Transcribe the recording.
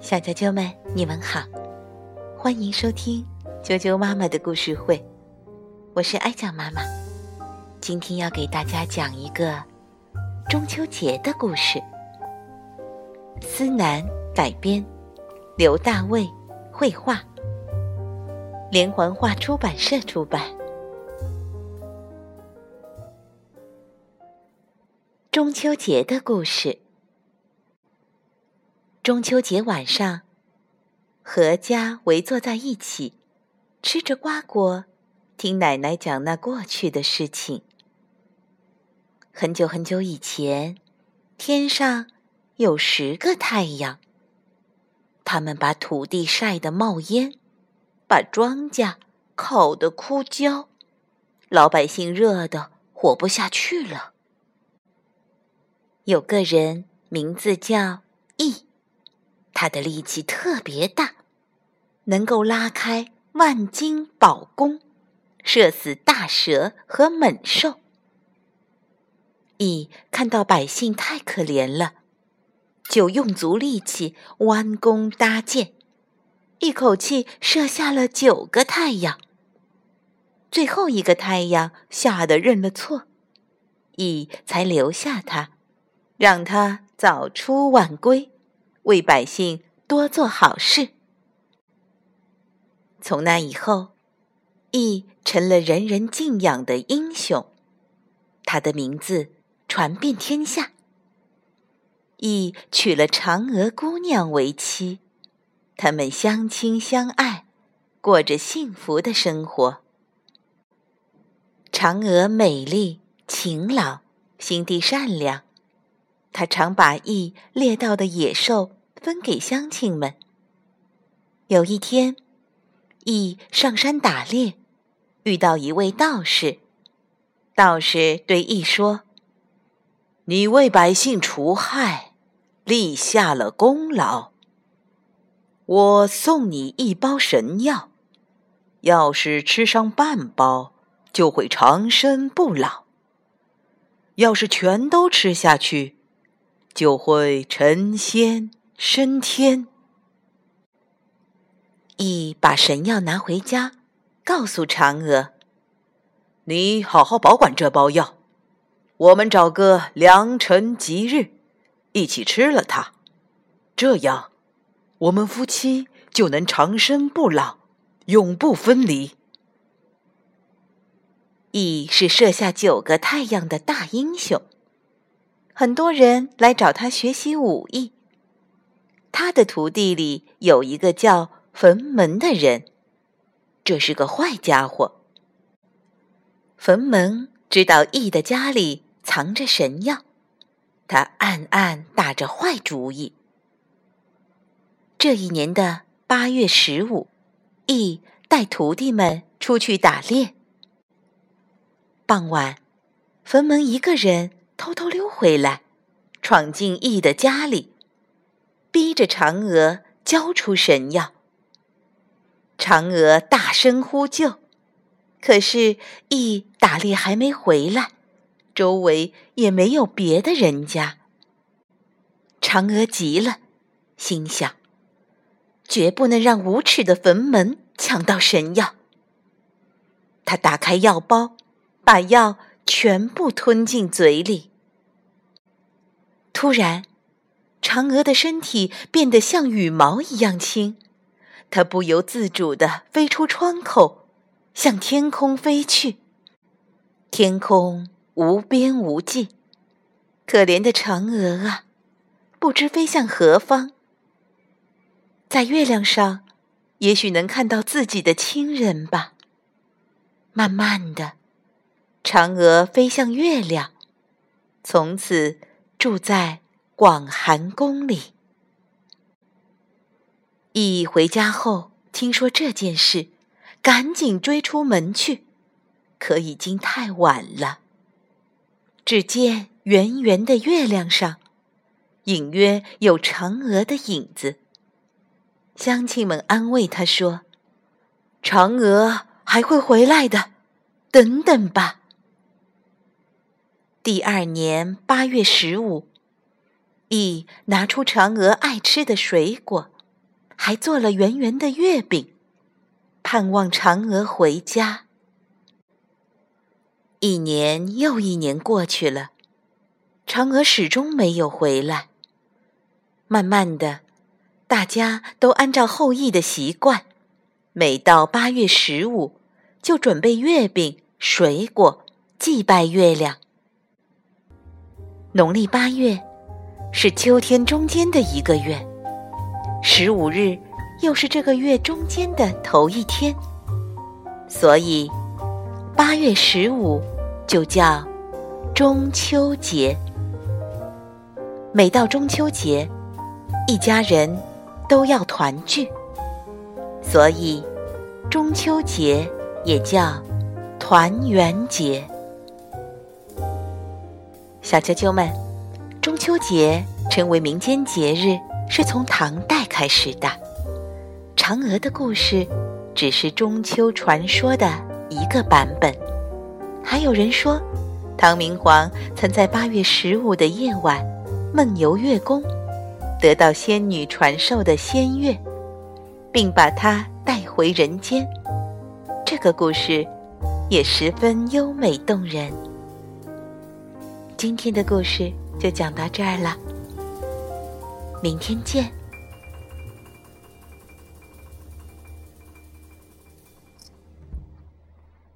小啾啾们，你们好，欢迎收听啾啾妈妈的故事会，我是艾酱妈妈。今天要给大家讲一个中秋节的故事。思南改编，刘大卫绘画，连环画出版社出版。中秋节的故事。中秋节晚上，阖家围坐在一起，吃着瓜果，听奶奶讲那过去的事情。很久很久以前，天上有十个太阳，他们把土地晒得冒烟，把庄稼烤得枯焦，老百姓热得活不下去了。有个人名字叫羿。他的力气特别大，能够拉开万斤宝弓，射死大蛇和猛兽。羿看到百姓太可怜了，就用足力气弯弓搭箭，一口气射下了九个太阳。最后一个太阳吓得认了错，羿才留下他，让他早出晚归。为百姓多做好事。从那以后，羿成了人人敬仰的英雄，他的名字传遍天下。羿娶了嫦娥姑娘为妻，他们相亲相爱，过着幸福的生活。嫦娥美丽、勤劳、心地善良，她常把羿猎到的野兽。分给乡亲们。有一天，羿上山打猎，遇到一位道士。道士对羿说：“你为百姓除害，立下了功劳。我送你一包神药，要是吃上半包，就会长生不老；要是全都吃下去，就会成仙。”升天。羿把神药拿回家，告诉嫦娥：“你好好保管这包药，我们找个良辰吉日，一起吃了它，这样我们夫妻就能长生不老，永不分离。”羿是射下九个太阳的大英雄，很多人来找他学习武艺。他的徒弟里有一个叫坟门的人，这是个坏家伙。坟门知道羿的家里藏着神药，他暗暗打着坏主意。这一年的八月十五，羿带徒弟们出去打猎。傍晚，坟门一个人偷偷溜回来，闯进羿的家里。逼着嫦娥交出神药。嫦娥大声呼救，可是羿打猎还没回来，周围也没有别的人家。嫦娥急了，心想：绝不能让无耻的坟门抢到神药。她打开药包，把药全部吞进嘴里。突然。嫦娥的身体变得像羽毛一样轻，她不由自主地飞出窗口，向天空飞去。天空无边无际，可怜的嫦娥啊，不知飞向何方。在月亮上，也许能看到自己的亲人吧。慢慢的，嫦娥飞向月亮，从此住在。广寒宫里，羿回家后听说这件事，赶紧追出门去，可已经太晚了。只见圆圆的月亮上，隐约有嫦娥的影子。乡亲们安慰他说：“嫦娥还会回来的，等等吧。”第二年八月十五。羿拿出嫦娥爱吃的水果，还做了圆圆的月饼，盼望嫦娥回家。一年又一年过去了，嫦娥始终没有回来。慢慢的，大家都按照后羿的习惯，每到八月十五，就准备月饼、水果，祭拜月亮。农历八月。是秋天中间的一个月，十五日又是这个月中间的头一天，所以八月十五就叫中秋节。每到中秋节，一家人都要团聚，所以中秋节也叫团圆节。小啾啾们。中秋节成为民间节日，是从唐代开始的。嫦娥的故事只是中秋传说的一个版本。还有人说，唐明皇曾在八月十五的夜晚梦游月宫，得到仙女传授的仙乐，并把它带回人间。这个故事也十分优美动人。今天的故事。就讲到这儿了，明天见。